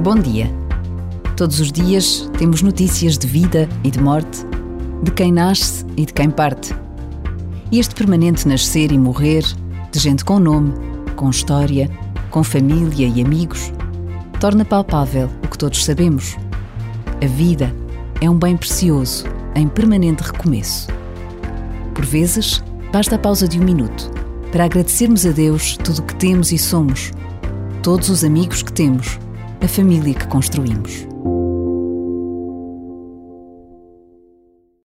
Bom dia. Todos os dias temos notícias de vida e de morte, de quem nasce e de quem parte. E este permanente nascer e morrer, de gente com nome, com história, com família e amigos, torna palpável o que todos sabemos. A vida é um bem precioso, em permanente recomeço. Por vezes, basta a pausa de um minuto para agradecermos a Deus tudo o que temos e somos, todos os amigos que temos a família que construímos.